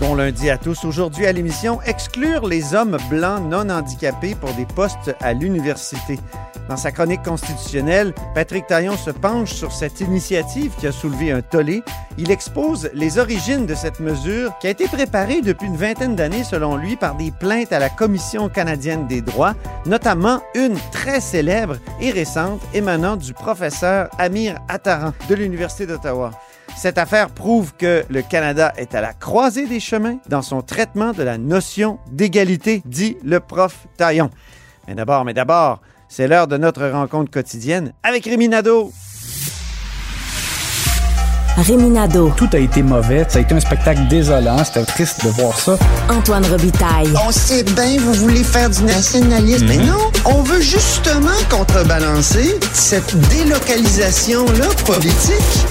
Bon lundi à tous. Aujourd'hui à l'émission, exclure les hommes blancs non handicapés pour des postes à l'université. Dans sa chronique constitutionnelle, Patrick Taillon se penche sur cette initiative qui a soulevé un tollé. Il expose les origines de cette mesure qui a été préparée depuis une vingtaine d'années, selon lui, par des plaintes à la Commission canadienne des droits, notamment une très célèbre et récente émanant du professeur Amir Attaran de l'Université d'Ottawa. Cette affaire prouve que le Canada est à la croisée des chemins dans son traitement de la notion d'égalité, dit le prof Taillon. Mais d'abord, mais d'abord, c'est l'heure de notre rencontre quotidienne avec Rémi Nadeau. Réminado, Tout a été mauvais. Ça a été un spectacle désolant. C'était triste de voir ça. Antoine Robitaille. On sait bien, vous voulez faire du nationalisme. Mais non, on veut justement contrebalancer cette délocalisation-là politique.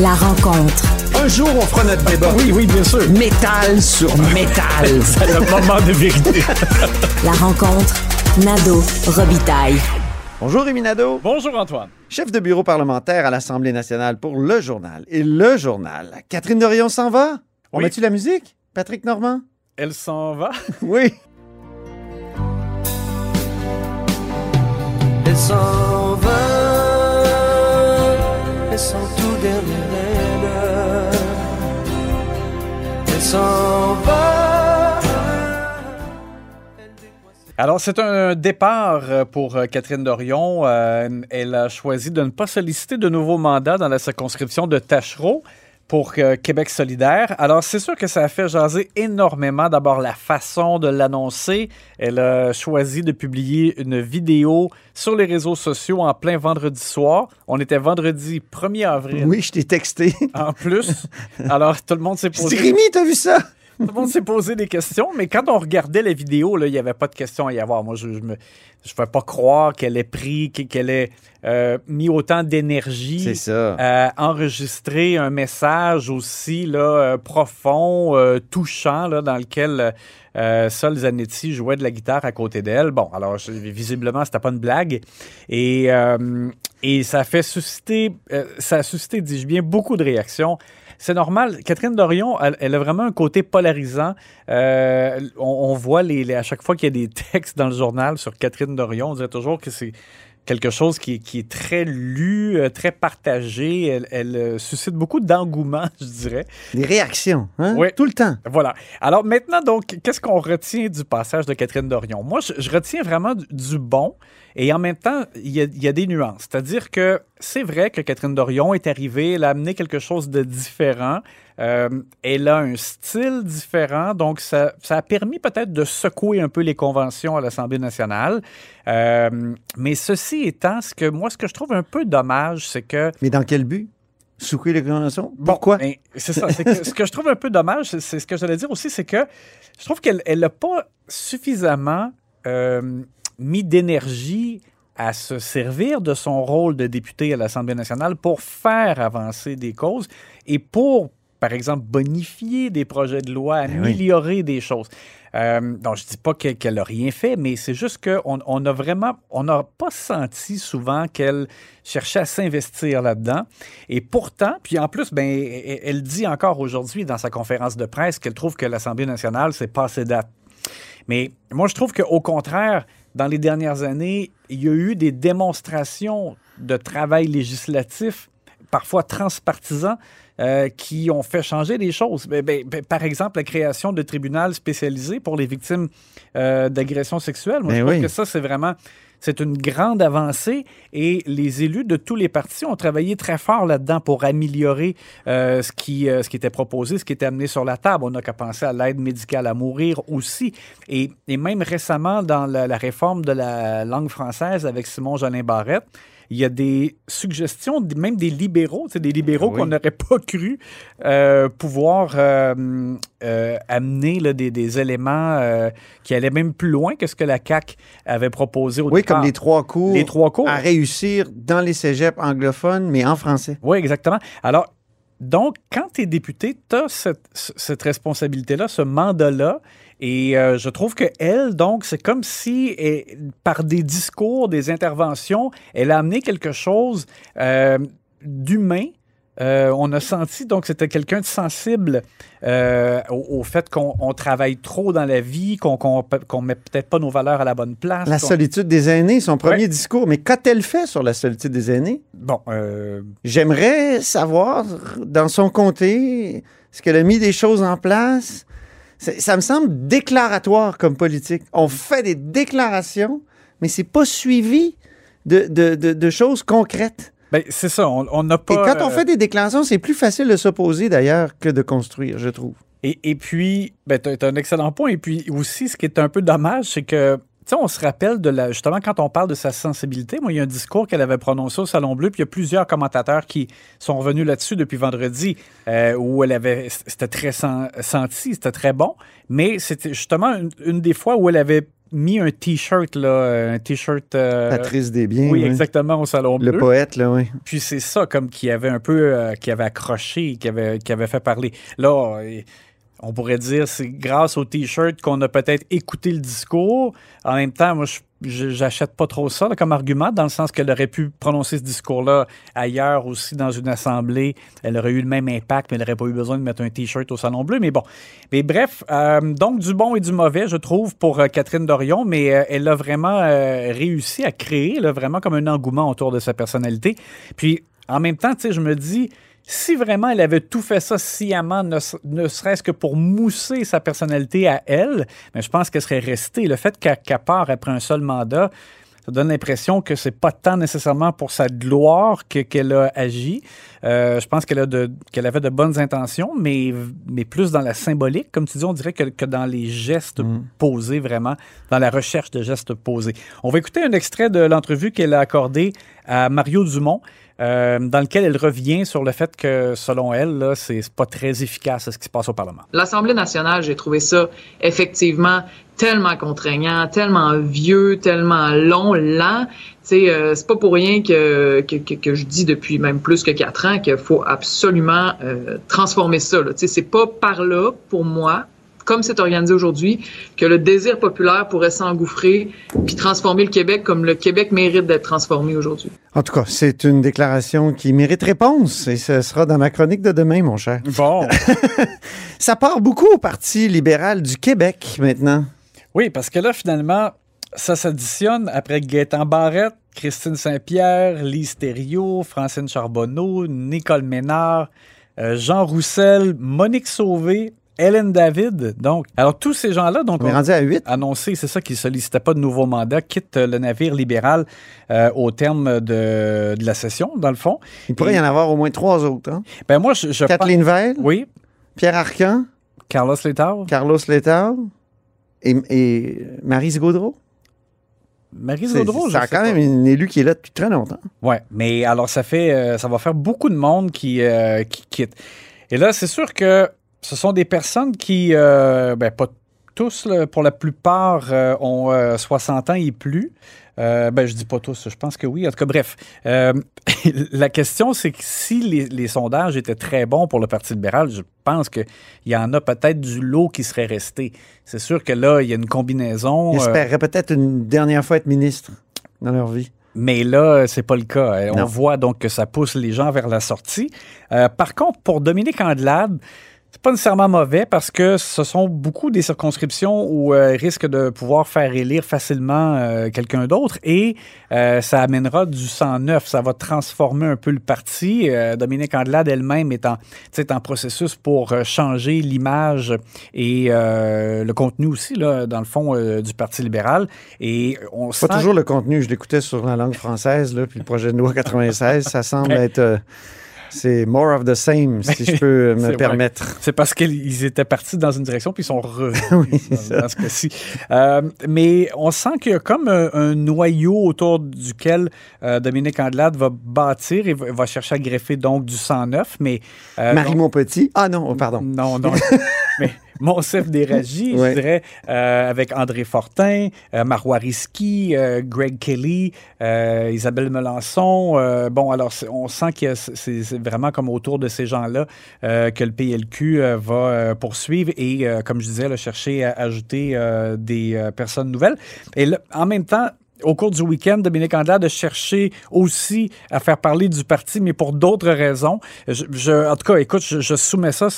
La rencontre. Un jour, on fera notre débat. Oui, oui, bien sûr. Métal sur métal. C'est le moment de vérité. La rencontre. Nado Robitaille. Bonjour Rémi Nadeau. Bonjour, Antoine. Chef de bureau parlementaire à l'Assemblée nationale pour Le Journal. Et Le Journal, Catherine Dorion s'en va? On Oui. met-tu la musique? Patrick Normand? Elle s'en va? Oui. Elle s'en Alors, c'est un départ euh, pour euh, Catherine Dorion. Euh, Elle a choisi de ne pas solliciter de nouveaux mandats dans la circonscription de Tachereau pour euh, Québec solidaire. Alors, c'est sûr que ça a fait jaser énormément. D'abord, la façon de l'annoncer. Elle a choisi de publier une vidéo sur les réseaux sociaux en plein vendredi soir. On était vendredi 1er avril. Oui, je t'ai texté. En plus, alors tout le monde s'est posé, Rémi, t'as vu ça? Tout le monde s'est posé des questions, mais quand on regardait la vidéo, il n'y avait pas de questions à y avoir. Moi, je ne je pouvais pas croire qu'elle ait pris, qu'elle ait euh, mis autant d'énergie à enregistrer un message aussi là, euh, profond, euh, touchant, là, dans lequel euh, Sol Zanetti jouait de la guitare à côté d'elle. Bon, alors visiblement, c'était pas une blague. Et, euh, et ça a fait susciter, euh, ça a suscité, dis-je bien, beaucoup de réactions. C'est normal. Catherine Dorion, elle, elle a vraiment un côté polarisant. Euh, on, voit les, les- à chaque fois qu'il y a des textes dans le journal sur Catherine Dorion, on dirait toujours que c'est quelque chose qui, est- qui est très lu, euh, très partagé. Elle, elle, euh, suscite beaucoup d'engouement, je dirais. Des réactions, hein? Oui. Tout le temps. Voilà. Alors maintenant, donc, qu'est-ce qu'on retient du passage de Catherine Dorion? Moi, je, je retiens vraiment du, du bon et en même temps, il y a, il y a des nuances. C'est-à-dire que c'est vrai que Catherine Dorion est arrivée, elle a amené quelque chose de différent. Euh, elle a un style différent, donc ça, ça a permis peut-être de secouer un peu les conventions à l'Assemblée nationale. Euh, mais ceci étant, ce que moi, ce que je trouve un peu dommage, c'est que Mais dans quel but? Souquer les conventions? Pourquoi? ben, c'est ça. que ce que je trouve un peu dommage, c'est- c'est ce que j'allais dire aussi, c'est que je trouve qu'elle n'a pas suffisamment euh, mis d'énergie à se servir de son rôle de député à l'Assemblée nationale pour faire avancer des causes et pour, par exemple, bonifier des projets de loi, Ben oui. améliorer des choses. Euh, donc, je dis pas que- qu'elle n'a rien fait, mais c'est juste qu'on on a vraiment, on n'a pas senti souvent qu'elle cherchait à s'investir là-dedans. Et pourtant, puis en plus, ben, elle, elle dit encore aujourd'hui dans sa conférence de presse qu'elle trouve que l'Assemblée nationale, c'est passé date. Mais moi, je trouve qu'au contraire, dans les dernières années, il y a eu des démonstrations de travail législatif, parfois transpartisan, euh, qui ont fait changer les choses. Ben, ben, ben, par exemple, la création de tribunaux spécialisés pour les victimes euh, d'agressions sexuelles. Moi, Ben je trouve oui. que ça, c'est vraiment... C'est une grande avancée et les élus de tous les partis ont travaillé très fort là-dedans pour améliorer euh, ce, qui, euh, ce qui était proposé, ce qui était amené sur la table. On n'a qu'à penser à l'aide médicale à mourir aussi. Et, et même récemment, dans la, la réforme de la langue française avec Simon Jolin Barrette, il y a des suggestions, même des libéraux, sais, des libéraux Ah oui. qu'on n'aurait pas cru euh, pouvoir euh, euh, amener là, des, des éléments qui allaient même plus loin que ce que la CAQ avait proposé au Oui, départ. comme les trois cours, Les trois cours. à réussir dans les cégeps anglophones, mais en français. Oui, exactement. Alors, Donc, quand tu es député, tu as cette, cette responsabilité-là, ce mandat-là. Et euh, je trouve que elle, donc, c'est comme si, et, par des discours, des interventions, elle a amené quelque chose euh, d'humain. Euh, on a senti donc c'était quelqu'un de sensible euh, au, au fait qu'on on travaille trop dans la vie, qu'on qu'on met peut-être pas nos valeurs à la bonne place. La solitude des aînés, son premier Ouais. discours. Mais qu'a-t-elle fait sur la solitude des aînés? Bon, euh, J'aimerais savoir, dans son comté, est-ce qu'elle a mis des choses en place? Ça me semble déclaratoire comme politique. On fait des déclarations, mais c'est pas suivi de, de- de- de choses concrètes. ben, c'est ça, on n'a pas. Et quand on euh, fait des déclarations, c'est plus facile de s'opposer d'ailleurs que de construire, je trouve. Et, et puis, ben, tu as, un excellent point. Et puis aussi, ce qui est un peu dommage, c'est que, sais, on se rappelle de la. Justement, quand on parle de sa sensibilité, moi, il y a un discours qu'elle avait prononcé au Salon Bleu, puis il y a plusieurs commentateurs qui sont revenus là-dessus depuis vendredi, euh, où elle avait. C'était très sen- senti, c'était très bon. Mais c'était justement une, une des fois où elle avait mis un T-shirt, là, un T-shirt. euh, Patrice Desbiens, Oui, oui. exactement, au Salon Bleu. le poète, là, oui. Puis c'est ça comme qui avait un peu euh, qui avait accroché, qui avait qui avait fait parler. Là, on pourrait dire c'est grâce au t-shirt qu'on a peut-être écouté le discours. En même temps, moi j'achète pas trop ça comme argument dans le sens qu'elle aurait pu prononcer ce discours-là ailleurs aussi dans une assemblée, elle aurait eu le même impact mais elle n'aurait pas eu besoin de mettre un t-shirt au salon bleu mais bon. Mais bref, euh, donc du bon et du mauvais, je trouve pour euh, Catherine Dorion, mais euh, elle a vraiment réussi à créer vraiment comme un engouement autour de sa personnalité. Puis en même temps, tu sais, je me dis, si vraiment elle avait tout fait ça sciemment, ne, ne serait-ce que pour mousser sa personnalité à elle, mais je pense qu'elle serait restée. Le fait qu'elle qu'elle part après un seul mandat, ça donne l'impression que c'est pas tant nécessairement pour sa gloire que- qu'elle a agi. Euh, je pense qu'elle a de- qu'elle avait de bonnes intentions, mais, mais plus dans la symbolique, comme tu dis, on dirait que, que dans les gestes posés, vraiment, dans la recherche de gestes posés. On va écouter un extrait de l'entrevue qu'elle a accordée à Mario Dumont. Euh, dans lequel elle revient sur le fait que, selon elle, c'est pas très efficace ce qui se passe au Parlement. L'Assemblée nationale, j'ai trouvé ça effectivement tellement contraignant, tellement vieux, tellement long, lent. Euh, c'est pas pour rien que, que, je dis depuis même plus que quatre ans qu'il faut absolument euh, transformer ça. c'est pas par là, pour moi, comme c'est organisé aujourd'hui, que le désir populaire pourrait s'engouffrer puis transformer le Québec comme le Québec mérite d'être transformé aujourd'hui. En tout cas, c'est une déclaration qui mérite réponse et ce sera dans ma chronique de demain, mon cher. Bon. Ça part beaucoup au Parti libéral du Québec maintenant. Oui, parce que là, finalement, ça s'additionne après Gaétan Barrette, Christine Saint-Pierre, Lise Thériault, Francine Charbonneau, Nicole Ménard, euh, Jean Roussel, Monique Sauvé, Hélène David. Donc, alors tous ces gens-là, donc On est rendu à 8. annoncé, c'est ça, qu'ils ne sollicitaient pas de nouveau mandat, quittent le navire libéral euh, au terme de, de la session, dans le fond. Il pourrait Et- y en avoir au moins trois autres. Hein? Ben moi, je, je Kathleen Veil, Oui, Pierre Arcan, Carlos Letao, Carlos Letao et, et Marise Gaudreau. Marie Gaudreau, c'est quand même une élue qui est là depuis très longtemps. Ouais, mais alors ça fait, euh, ça va faire beaucoup de monde qui, euh, qui quitte. Et là, c'est sûr que ce sont des personnes qui, euh, ben pas tous, là, pour la plupart, euh, ont euh, 60 ans et plus. Euh, ben, je dis pas tous, je pense que oui. En tout cas, bref. Euh, la question, c'est que si les, les sondages étaient très bons pour le Parti libéral, je pense qu'il y en a peut-être du lot qui serait resté. C'est sûr que là, il y a une combinaison. Ils euh, espéraient peut-être une dernière fois être ministre dans leur vie. mais là, c'est pas le cas. Euh, On voit donc que ça pousse les gens vers la sortie. Euh, par contre, pour Dominique Andelade, c'est pas nécessairement mauvais parce que ce sont beaucoup des circonscriptions où euh, risque de pouvoir faire élire facilement euh, quelqu'un d'autre et euh, ça amènera du sang neuf. Ça va transformer un peu le parti. Euh, Dominique Andelade elle-même est en, en processus pour changer l'image et le contenu aussi, là, dans le fond, du Parti libéral. Et on Pas sent toujours le contenu. Je l'écoutais sur la langue française, là, puis le projet de loi 96, ça semble être. C'est more of the same, si je peux me permettre. C'est parce qu'ils étaient partis dans une direction puis ils sont revenus Oui, dans, dans ce cas-ci. Euh, mais on sent qu'il y a comme un, un noyau autour duquel euh, Dominique Andelade va bâtir et va, va chercher à greffer donc du sang neuf. Mais euh, Marie Montpetit. Ah non, oh, pardon. non, non. Mais, Monsef Déragi, Ouais. je dirais, euh, avec André Fortin, euh, Marois Risky, euh, Greg Kelly, Isabelle Melançon. Bon, alors, on sent que c'est- vraiment comme autour de ces gens-là que le PLQ va poursuivre et, comme je disais, là, chercher à ajouter des personnes nouvelles. Et là, en même temps, au cours du week-end, Dominique Andelade de chercher aussi à faire parler du parti, mais pour d'autres raisons. Je, je- en tout cas, écoute, je, je soumets ça.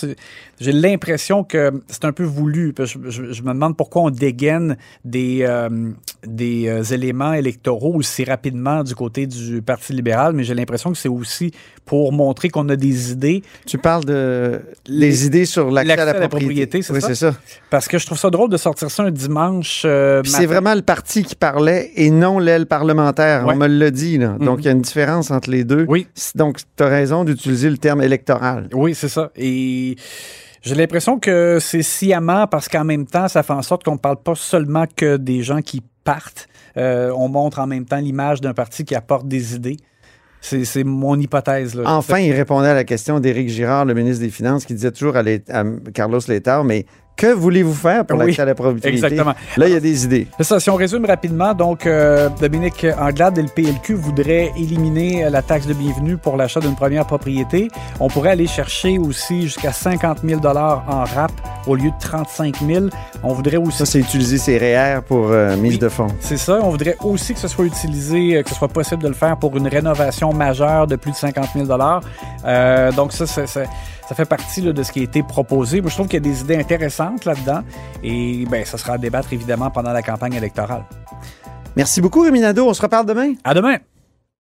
J'ai l'impression que c'est un peu voulu. Je, me demande pourquoi on dégaine des, euh, des euh, éléments électoraux aussi rapidement du côté du Parti libéral, mais j'ai l'impression que c'est aussi pour montrer qu'on a des idées. Tu parles de Les- les idées sur l'accès à la propriété. c'est oui, ça? c'est ça. Parce que je trouve ça drôle de sortir ça un dimanche. euh, c'est vraiment le parti qui parlait et non l'aile parlementaire. Ouais. On me l'a dit. Là. Donc, Mhm. il y a une différence entre les deux. Oui. Donc, tu as raison d'utiliser le terme électoral. Oui, c'est ça. Et j'ai l'impression que c'est sciemment parce qu'en même temps, ça fait en sorte qu'on ne parle pas seulement que des gens qui partent. Euh, on montre en même temps l'image d'un parti qui apporte des idées. C'est mon hypothèse. Là. Enfin, il répondait à la question d'Éric Girard, le ministre des Finances, qui disait toujours à, Carlos Letao, mais que voulez-vous faire pour Oui, l'accès à la propriété? exactement. Là, il y a des idées. C'est ça, si on résume rapidement, donc euh, Dominique Anglade et le PLQ voudraient éliminer euh, la taxe de bienvenue pour l'achat d'une première propriété. On pourrait aller chercher aussi jusqu'à 50 000 en RAP au lieu de 35 000. On voudrait aussi Ça, c'est utiliser ses REER pour euh, mise Oui. de fonds. C'est ça. On voudrait aussi que ce soit utilisé, euh, que ce soit possible de le faire pour une rénovation majeure de plus de 50 000 euh, Donc ça, ça, ça, ça fait partie là, de ce qui a été proposé. Moi, je trouve qu'il y a des idées intéressantes là-dedans. Et ben, ça sera à débattre évidemment pendant la campagne électorale. Merci beaucoup, Rémi Nadeau. On se reparle demain. À demain!